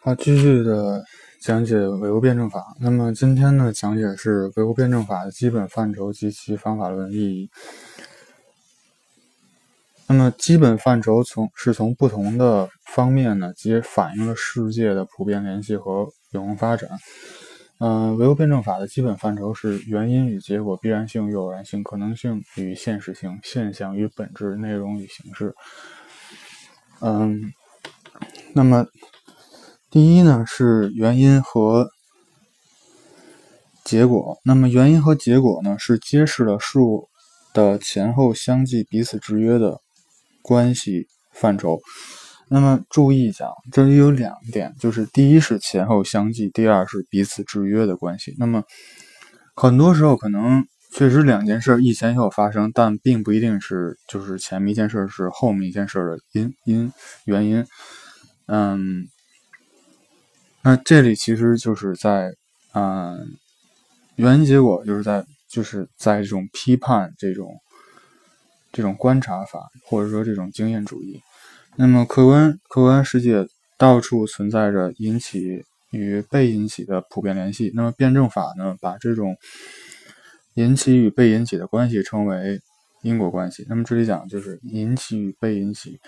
好，继续的讲解唯物辩证法。那么今天呢，讲解是唯物辩证法的基本范畴及其方法论意义。那么基本范畴从是从不同的方面呢，即反映了世界的普遍联系和永恒发展。嗯，唯物辩证法的基本范畴是原因与结果、必然性与偶然性、可能性与现实性、现象与本质、内容与形式。嗯，那么第一呢是原因和结果。那么原因和结果呢是揭示了事物的前后相继、彼此制约的关系范畴。那么注意讲，这里有两点，就是第一是前后相继，第二是彼此制约的关系。那么很多时候可能确实两件事一前一后发生，但并不一定是就是前面一件事是后面一件事的因因原因。嗯，那这里其实就是在嗯原因结果就是在就是在这种批判这种这种观察法，或者说这种经验主义。那么，客观客观世界到处存在着引起与被引起的普遍联系。那么，辩证法呢，把这种引起与被引起的关系称为因果关系。那么，这里讲就是引起与被引起，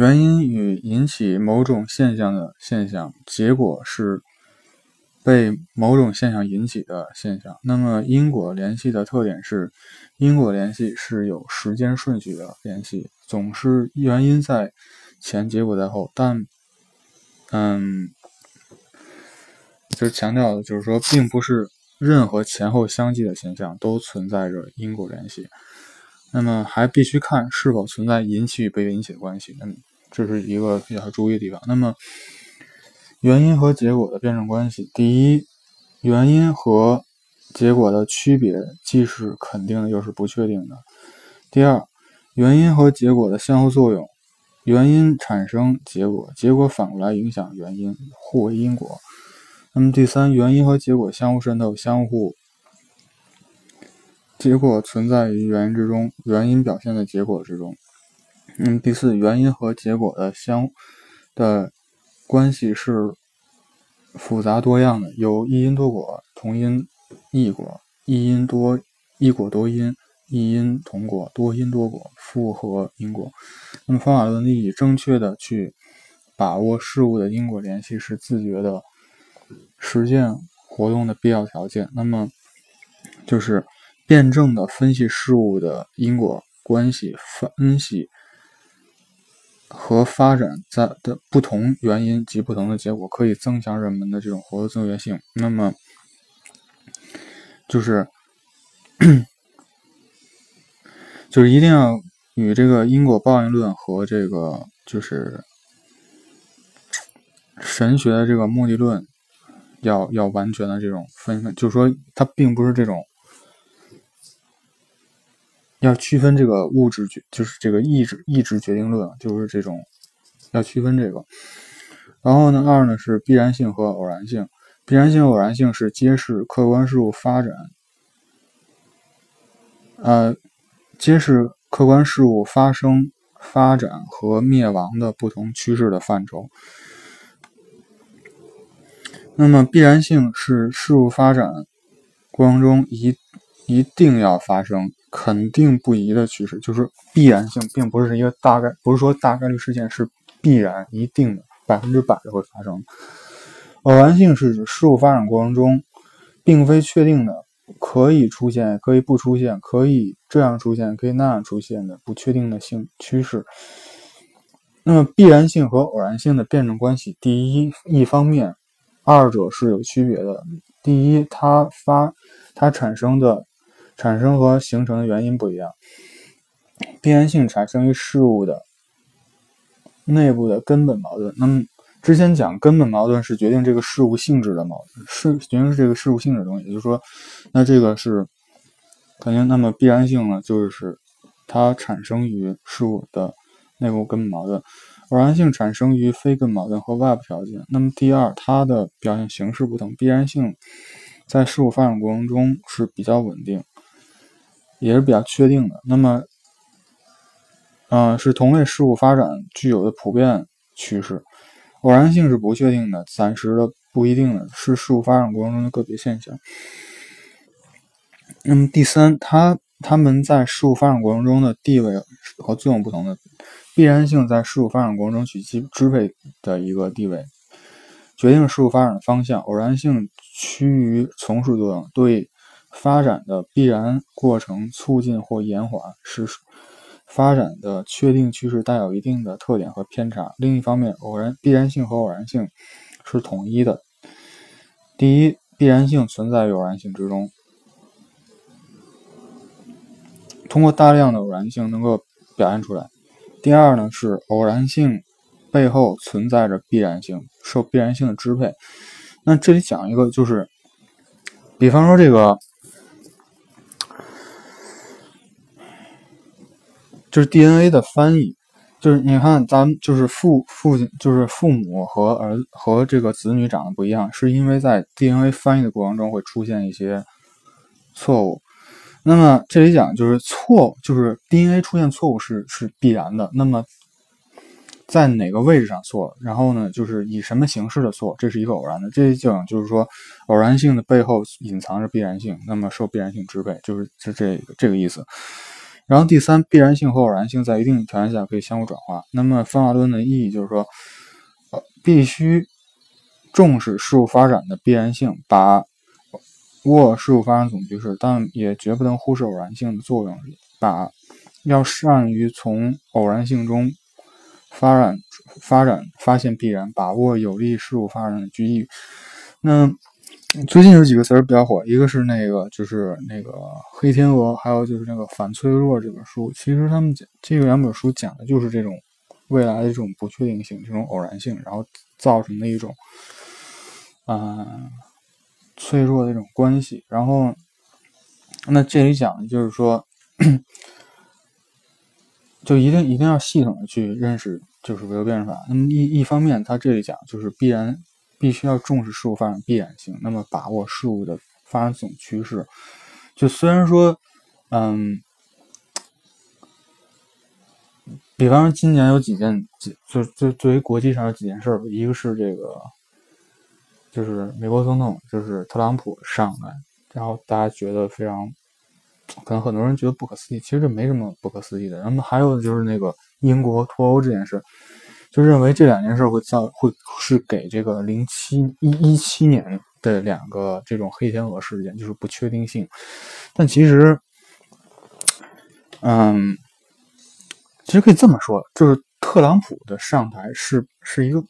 原因与引起某种现象的现象，结果是被某种现象引起的现象。那么，因果联系的特点是，因果联系是有时间顺序的联系。总是原因在前，结果在后，但，嗯，就是强调的就是说，并不是任何前后相继的现象都存在着因果联系。那么还必须看是否存在引起与被引起的关系。嗯，这是一个比较注意的地方。那么，原因和结果的辩证关系，第一，原因和结果的区别既是肯定的，又是不确定的。第二。原因和结果的相互作用，原因产生结果，结果反过来影响原因，互为因果。那么第三，原因和结果相互渗透，相互，结果存在于原因之中，原因表现在结果之中。嗯，第四，原因和结果的相的关系是复杂多样的，有一因多果，同因异果，一因多一果多因。一因同果，多因多果，复合因果。那么方法论的意义，正确的去把握事物的因果联系是自觉的实践活动的必要条件。那么就是辩证的分析事物的因果关系，分析和发展在的不同原因及不同的结果，可以增强人们的这种活动自觉性。那么就是。就是一定要与这个因果报应论和这个就是神学的这个目的论要要完全的这种分分，就是说它并不是这种要区分这个物质决，就是这个意志意志决定论，就是这种要区分这个。然后呢，二呢是必然性和偶然性，必然性偶然性是揭示客观事物发展，呃。揭示客观事物发生、发展和灭亡的不同趋势的范畴。那么，必然性是事物发展过程中一一定要发生、肯定不移的趋势，就是必然性，并不是一个大概，不是说大概率事件是必然、一定的、百分之百的会发生。偶然性是指事物发展过程中并非确定的。可以出现，可以不出现，可以这样出现，可以那样出现的不确定的性趋势。那么必然性和偶然性的辩证关系，第一，一方面，二者是有区别的。第一，它发它产生的产生和形成的原因不一样。必然性产生于事物的内部的根本矛盾。那么之前讲根本矛盾是决定这个事物性质的矛盾，是决定这个事物性质的东西，也就是说，那这个是肯定。那么必然性呢，就是它产生于事物的内部根本矛盾；偶然性产生于非根矛盾和外部条件。那么第二，它的表现形式不同。必然性在事物发展过程中是比较稳定，也是比较确定的。那么，嗯，是同类事物发展具有的普遍趋势。偶然性是不确定的、暂时的、不一定的，是事物发展过程中的个别现象。那么第三，它它们在事物发展过程中的地位和作用不同的必然性，在事物发展过程中起其支配的一个地位，决定事物发展的方向。偶然性趋于从属作用，对发展的必然过程促进或延缓，是。发展的确定趋势带有一定的特点和偏差。另一方面，偶然必然性和偶然性是统一的。第一，必然性存在于偶然性之中，通过大量的偶然性能够表现出来。第二呢，是偶然性背后存在着必然性，受必然性的支配。那这里讲一个，就是比方说这个。就是 DNA 的翻译，就是你看，咱们就是父父亲，就是父母和儿和这个子女长得不一样，是因为在 DNA 翻译的过程中会出现一些错误。那么这里讲就是错，就是 DNA 出现错误是是必然的。那么在哪个位置上错？然后呢，就是以什么形式的错？这是一个偶然的。这一讲就是说，偶然性的背后隐藏着必然性，那么受必然性支配，就是是这个这个意思。然后第三，必然性和偶然性在一定条件下可以相互转化。那么方法论的意义就是说，呃，必须重视事物发展的必然性，把握事物发展总趋势，但也绝不能忽视偶然性的作用。把要善于从偶然性中发展、发展、发现必然，把握有利事物发展的机遇。那。最近有几个词儿比较火，一个是那个就是那个黑天鹅，还有就是那个反脆弱这本书。其实他们讲这个两本书讲的就是这种未来的这种不确定性、这种偶然性，然后造成的一种啊脆弱的一种关系。然后那这里讲的就是说，就一定一定要系统的去认识就是唯物辩证法。那么一一方面，它这里讲就是必然。必须要重视事物发展必然性，那么把握事物的发展总趋势。就虽然说，嗯，比方说今年有几件，就就作为国际上有几件事儿，一个是这个，就是美国总统就是特朗普上来，然后大家觉得非常，可能很多人觉得不可思议，其实这没什么不可思议的。然后还有就是那个英国脱欧这件事。就认为这两件事会造会是给这个零七一一七年的两个这种黑天鹅事件，就是不确定性。但其实，嗯，其实可以这么说，就是特朗普的上台是是一个，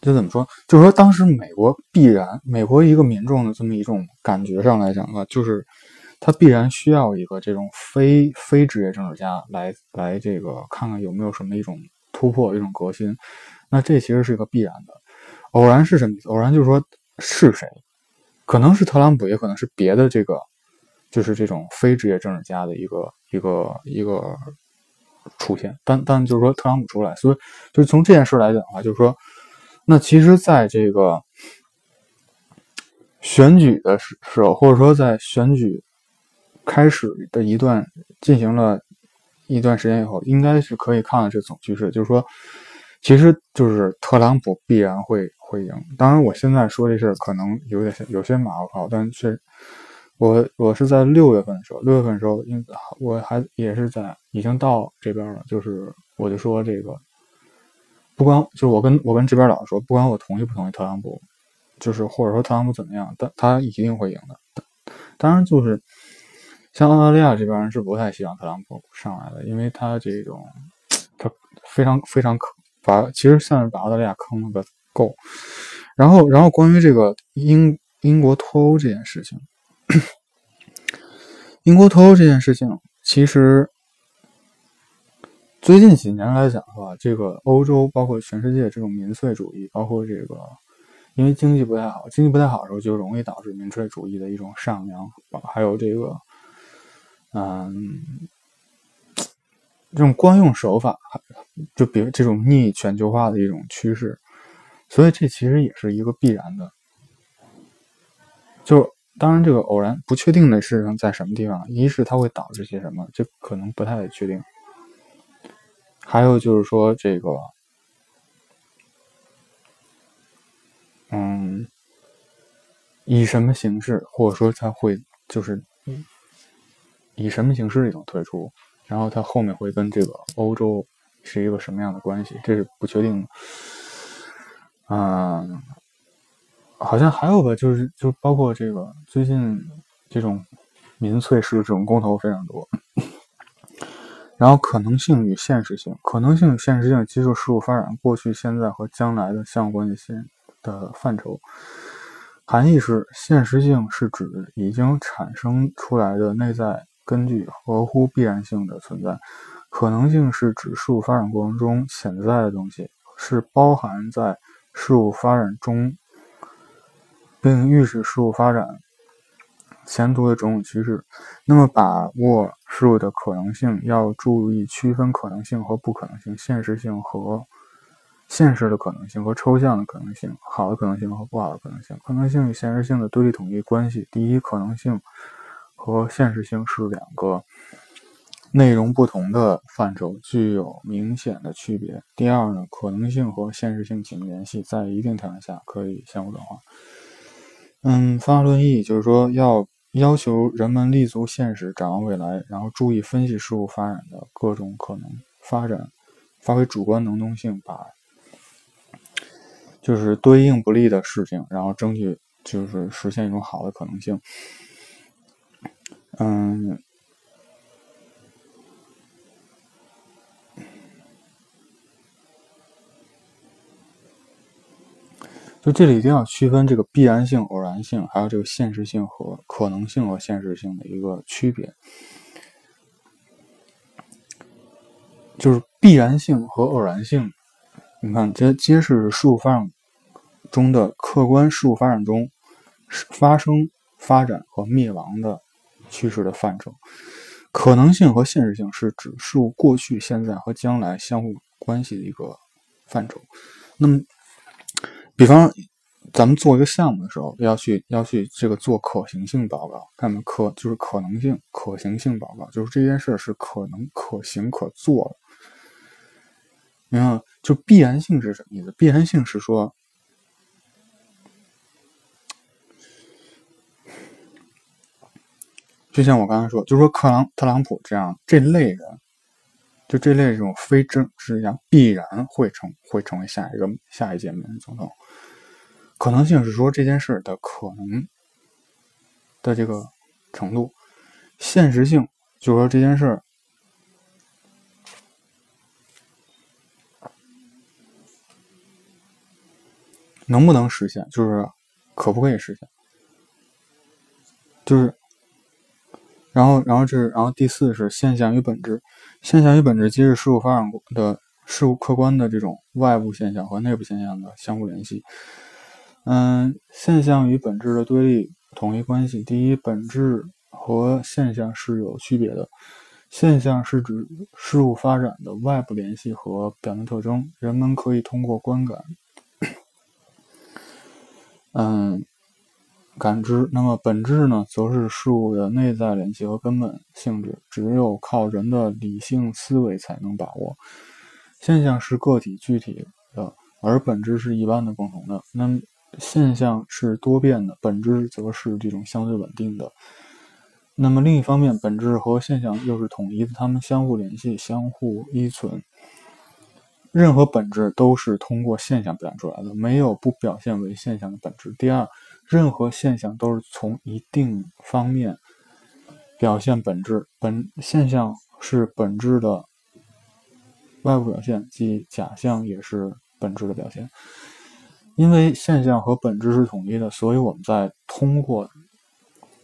就怎么说？就是说当时美国必然，美国一个民众的这么一种感觉上来讲啊，就是。他必然需要一个这种非非职业政治家来来这个看看有没有什么一种突破一种革新，那这其实是一个必然的。偶然是什么意思？偶然就是说是谁，可能是特朗普，也可能是别的这个，就是这种非职业政治家的一个一个一个出现。但但就是说特朗普出来，所以就是从这件事来讲的话，就是说，那其实在这个选举的时时候，或者说在选举。开始的一段进行了一段时间以后，应该是可以看到这总趋势，就是说，其实就是特朗普必然会会赢。当然，我现在说这事可能有点有些马后炮，但是，我我是在六月份的时候，六月份的时候，因我还也是在已经到这边了，就是我就说这个，不管就是我跟我跟这边老师说，不管我同意不同意特朗普，就是或者说特朗普怎么样，但他一定会赢的。当然就是。像澳大利亚这边是不太希望特朗普上来的，因为他这种他非常非常坑，把其实算是把澳大利亚坑了个够。然后，然后关于这个英英国脱欧这件事情，英国脱欧这件事情，其实最近几年来讲的话，这个欧洲包括全世界这种民粹主义，包括这个因为经济不太好，经济不太好的时候就容易导致民粹主义的一种上扬，还有这个。嗯这种惯用手法就比如这种逆全球化的一种趋势所以这其实也是一个必然的。就当然这个偶然不确定的事情在什么地方一是它会导致些什么这可能不太确定。还有就是说这个嗯以什么形式或者说它会就是以什么形式一种退出，然后它后面会跟这个欧洲是一个什么样的关系，这是不确定的。嗯，好像还有个就是就包括这个最近这种民粹式这种公投非常多。然后可能性与现实性，可能性与现实性，接受事物发展过去、现在和将来的相关性的范畴。含义是：现实性是指已经产生出来的内在根据合乎必然性的存在；可能性是指事物发展过程中潜在的东西，是包含在事物发展中，并预示事物发展。前途的种种趋势，那么把握事物的可能性，要注意区分可能性和不可能性，现实性和现实的可能性和抽象的可能性，好的可能性和不好的可能性，可能性与现实性的对立统一关系。第一，可能性和现实性是两个内容不同的范畴，具有明显的区别。第二呢，可能性和现实性紧密联系，在一定条件下可以相互转化。嗯，方法论意就是说要。要求人们立足现实，展望未来，然后注意分析事物发展的各种可能发展，发挥主观能动性，把就是对应不利的事情，然后争取就是实现一种好的可能性。嗯。就这里一定要区分这个必然性、偶然性，还有这个现实性和可能性和现实性的一个区别。就是必然性和偶然性，你看，这揭示事物发展中的客观事物发展中发生、发展和灭亡的趋势的范畴。可能性和现实性是指事物过去、现在和将来相互关系的一个范畴。那么。比方，咱们做一个项目的时候，要去要去这个做可行性报告，看没可就是可能性可行性报告，就是这件事是可能可行可做的。你看，就必然性是什么意思？必然性是说，就像我刚才说，就说克朗特朗普这样这类人，就这类这种非政治家，必然会成会成为下一个下一届美国总统。可能性是说这件事的可能的这个程度，现实性就是说这件事能不能实现，就是可不可以实现，就是，然后，然后这是，然后第四是现象与本质，现象与本质皆是事物发展的事物客观的这种外部现象和内部现象的相互联系。嗯，现象与本质的对立统一关系。第一，本质和现象是有区别的。现象是指事物发展的外部联系和表现特征，人们可以通过观感，嗯，感知。那么本质呢，则是事物的内在联系和根本性质，只有靠人的理性思维才能把握。现象是个体具体的，而本质是一般的共同的。那么。现象是多变的，本质则是这种相对稳定的。那么另一方面，本质和现象又是统一的，它们相互联系、相互依存。任何本质都是通过现象表现出来的，没有不表现为现象的本质。第二，任何现象都是从一定方面表现本质，本现象是本质的外部表现，即假象也是本质的表现。因为现象和本质是统一的，所以我们在通过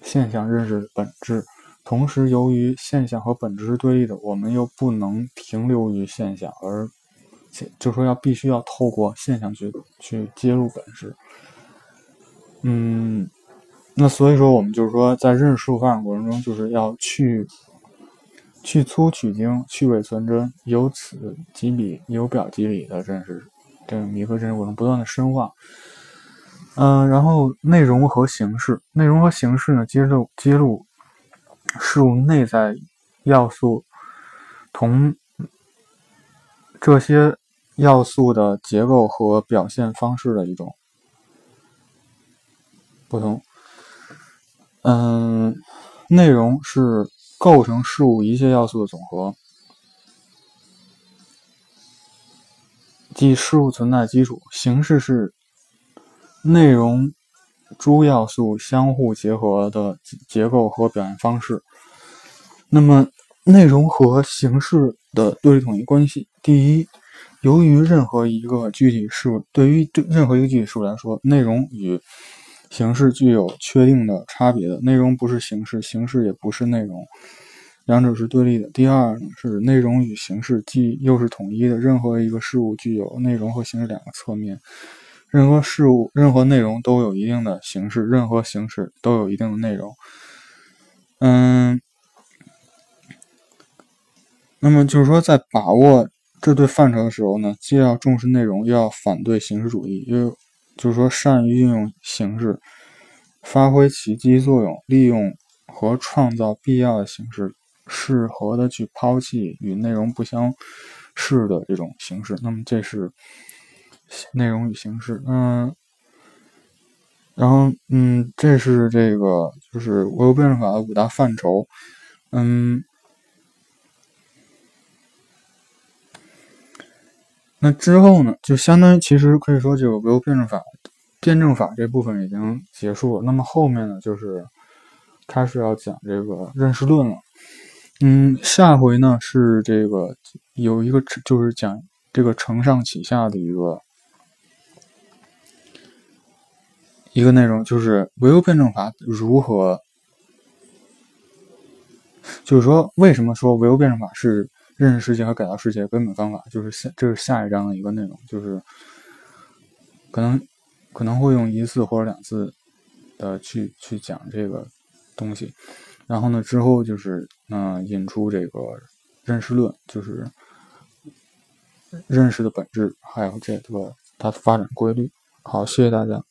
现象认识本质。同时，由于现象和本质是对立的，我们又不能停留于现象，而且就说要必须要透过现象去去揭露本质。嗯，那所以说，我们就是说，在认识事物发展过程中，就是要去去粗取精，去伪存真，由此及彼，由表及里的认识。这个弥合认识过程不断的深化，嗯，然后内容和形式，内容和形式呢，揭露揭露事物内在要素同这些要素的结构和表现方式的一种不同。嗯，内容是构成事物一切要素的总和，即事物存在基础。形式是内容诸要素相互结合的结构和表现方式。那么，内容和形式的对立统一关系，第一。由于任何一个具体事物，对于对任何一个具体事物来说，内容与形式具有确定的差别的。内容不是形式，形式也不是内容，两者是对立的。第二是内容与形式既又是统一的。任何一个事物具有内容和形式两个侧面。任何事物、任何内容都有一定的形式，任何形式都有一定的内容。嗯，那么就是说，在把握。这对范畴的时候呢，既要重视内容，又要反对形式主义，又就是说善于运用形式，发挥其积极作用，利用和创造必要的形式，适合的去抛弃与内容不相适的这种形式。那么这是内容与形式，嗯，然后嗯，这是这个就是唯物辩证法的五大范畴，嗯。那之后呢，就相当于其实可以说，这个唯物辩证法、辩证法这部分已经结束了。那么后面呢，就是开始要讲这个认识论了。嗯，下回呢是这个有一个就是讲这个承上启下的一个一个内容，就是唯物辩证法如何，就是说为什么说唯物辩证法是。认识世界和改造世界的根本方法，就是下这是下一章的一个内容，就是可能可能会用一次或者两次的去去讲这个东西，然后呢之后就是嗯引出这个认识论，就是认识的本质，还有这个它的发展规律。好，谢谢大家。